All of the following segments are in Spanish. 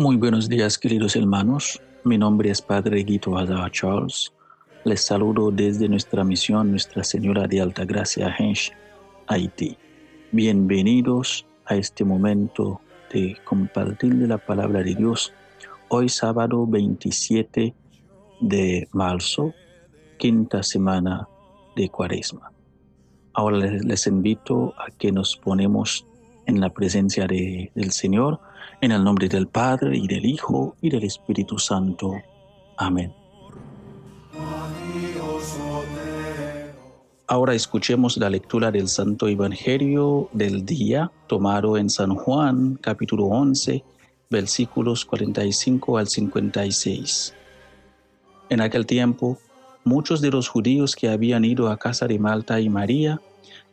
Muy buenos días, queridos hermanos. Mi nombre es Padre Guito Hazaba Charles. Les saludo desde nuestra misión Nuestra Señora de Alta Gracia, Hensh, Haití. Bienvenidos a este momento de compartir la palabra de Dios. Hoy sábado 27 de marzo, quinta semana de Cuaresma. Ahora les, invito a que nos ponemos en la presencia de, del Señor en el nombre del Padre y del Hijo y del Espíritu Santo. Amén. Ahora escuchemos la lectura del Santo Evangelio del día tomado en San Juan capítulo 11 versículos 45 al 56. En aquel tiempo, muchos de los judíos que habían ido a casa de Malta y María,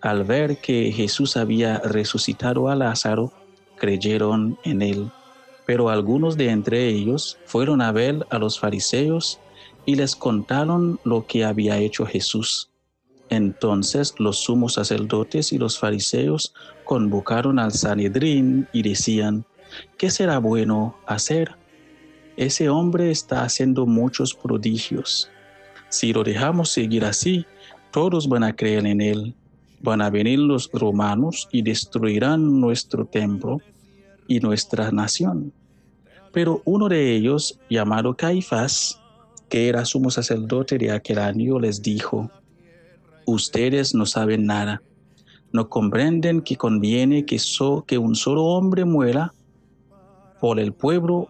al ver que Jesús había resucitado a Lázaro, creyeron en él. Pero algunos de entre ellos fueron a ver a los fariseos y les contaron lo que había hecho Jesús. Entonces los sumos sacerdotes y los fariseos convocaron al Sanedrín y decían, ¿qué será bueno hacer? Ese hombre está haciendo muchos prodigios. Si lo dejamos seguir así, todos van a creer en él van a venir los romanos y destruirán nuestro templo y nuestra nación. Pero uno de ellos, llamado Caifás, que era sumo sacerdote de aquel año, les dijo, ustedes no saben nada, no comprenden que conviene que, que un solo hombre muera por el pueblo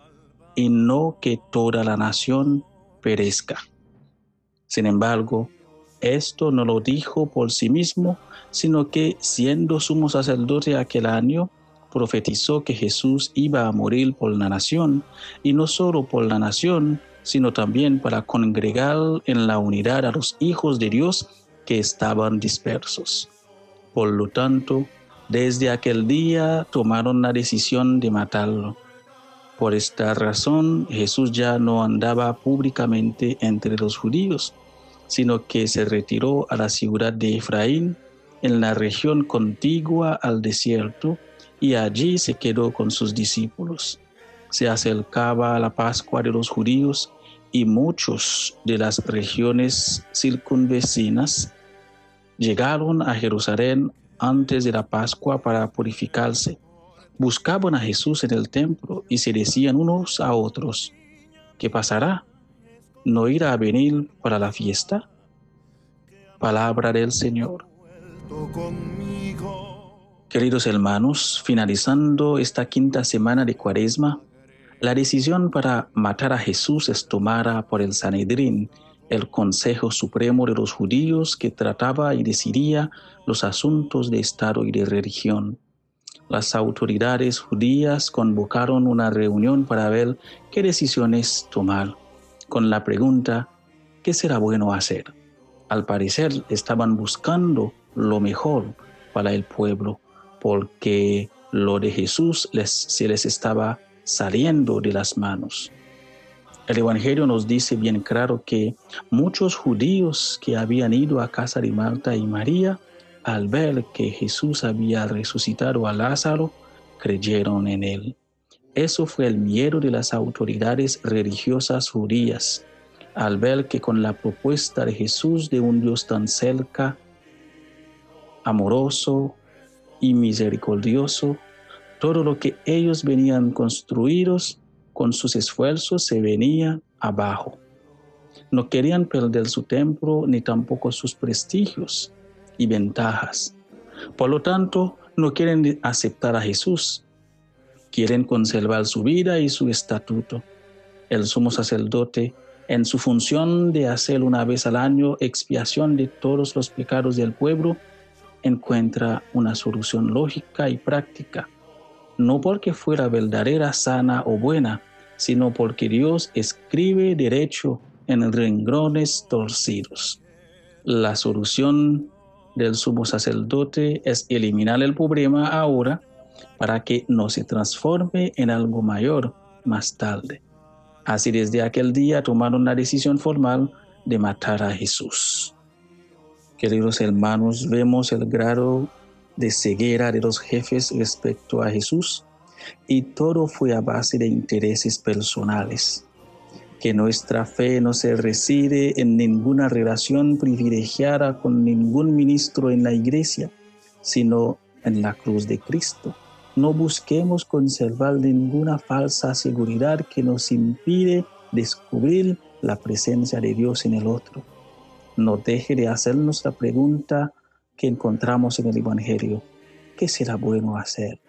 y no que toda la nación perezca. Sin embargo, esto no lo dijo por sí mismo, sino que siendo sumo sacerdote aquel año, profetizó que Jesús iba a morir por la nación, y no solo por la nación, sino también para congregar en la unidad a los hijos de Dios que estaban dispersos. Por lo tanto, desde aquel día tomaron la decisión de matarlo. Por esta razón, Jesús ya no andaba públicamente entre los judíos, sino que se retiró a la ciudad de Efraín, en la región contigua al desierto, y allí se quedó con sus discípulos. Se acercaba a la Pascua de los judíos y muchos de las regiones circunvecinas llegaron a Jerusalén antes de la Pascua para purificarse. Buscaban a Jesús en el templo y se decían unos a otros, ¿qué pasará? ¿No irá a venir para la fiesta? Palabra del Señor. Queridos hermanos, finalizando esta quinta semana de Cuaresma, la decisión para matar a Jesús es tomada por el Sanedrín, el Consejo Supremo de los Judíos que trataba y decidía los asuntos de Estado y de religión. Las autoridades judías convocaron una reunión para ver qué decisiones tomar con la pregunta, ¿qué será bueno hacer? Al parecer estaban buscando lo mejor para el pueblo, porque lo de Jesús les, se les estaba saliendo de las manos. El Evangelio nos dice bien claro que muchos judíos que habían ido a casa de Marta y María, al ver que Jesús había resucitado a Lázaro, creyeron en él. Eso fue el miedo de las autoridades religiosas judías al ver que con la propuesta de Jesús de un Dios tan cerca, amoroso y misericordioso, todo lo que ellos venían construidos con sus esfuerzos se venía abajo. No querían perder su templo ni tampoco sus prestigios y ventajas. Por lo tanto, no quieren aceptar a Jesús quieren conservar su vida y su estatuto. El sumo sacerdote, en su función de hacer una vez al año expiación de todos los pecados del pueblo, encuentra una solución lógica y práctica, no porque fuera verdadera, sana o buena, sino porque Dios escribe derecho en renglones torcidos. La solución del sumo sacerdote es eliminar el problema ahora para que no se transforme en algo mayor más tarde. Así desde aquel día tomaron la decisión formal de matar a Jesús. Queridos hermanos, vemos el grado de ceguera de los jefes respecto a Jesús. y todo fue a base de intereses personales. Que nuestra fe no se reside en ninguna relación privilegiada con ningún ministro en la iglesia, sino en la cruz de Cristo. No busquemos conservar ninguna falsa seguridad que nos impide descubrir la presencia de Dios en el otro. No deje de hacernos la pregunta que encontramos en el Evangelio. ¿Qué será bueno hacer?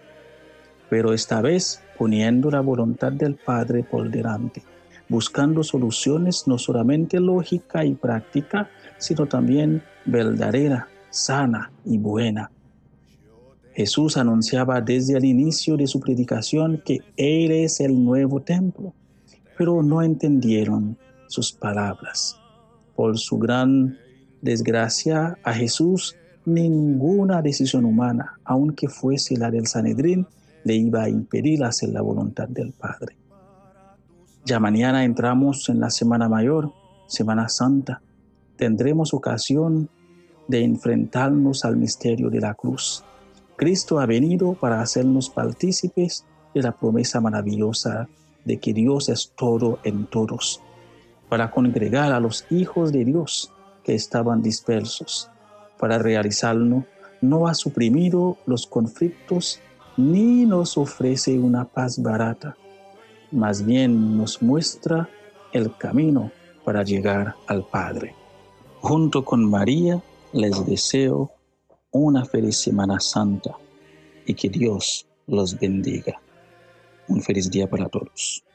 Pero esta vez poniendo la voluntad del Padre por delante, buscando soluciones no solamente lógica y práctica, sino también verdadera, sana y buena. Jesús anunciaba desde el inicio de su predicación que Él es el nuevo templo, pero no entendieron sus palabras. Por su gran desgracia, a Jesús ninguna decisión humana, aunque fuese la del Sanedrín, le iba a impedir hacer la voluntad del Padre. Ya mañana entramos en la Semana Mayor, Semana Santa. Tendremos ocasión de enfrentarnos al misterio de la cruz. Cristo ha venido para hacernos partícipes de la promesa maravillosa de que Dios es todo en todos, para congregar a los hijos de Dios que estaban dispersos. Para realizarlo, no ha suprimido los conflictos ni nos ofrece una paz barata, más bien nos muestra el camino para llegar al Padre. Junto con María les deseo una feliz Semana Santa y que Dios los bendiga. Un feliz día para todos.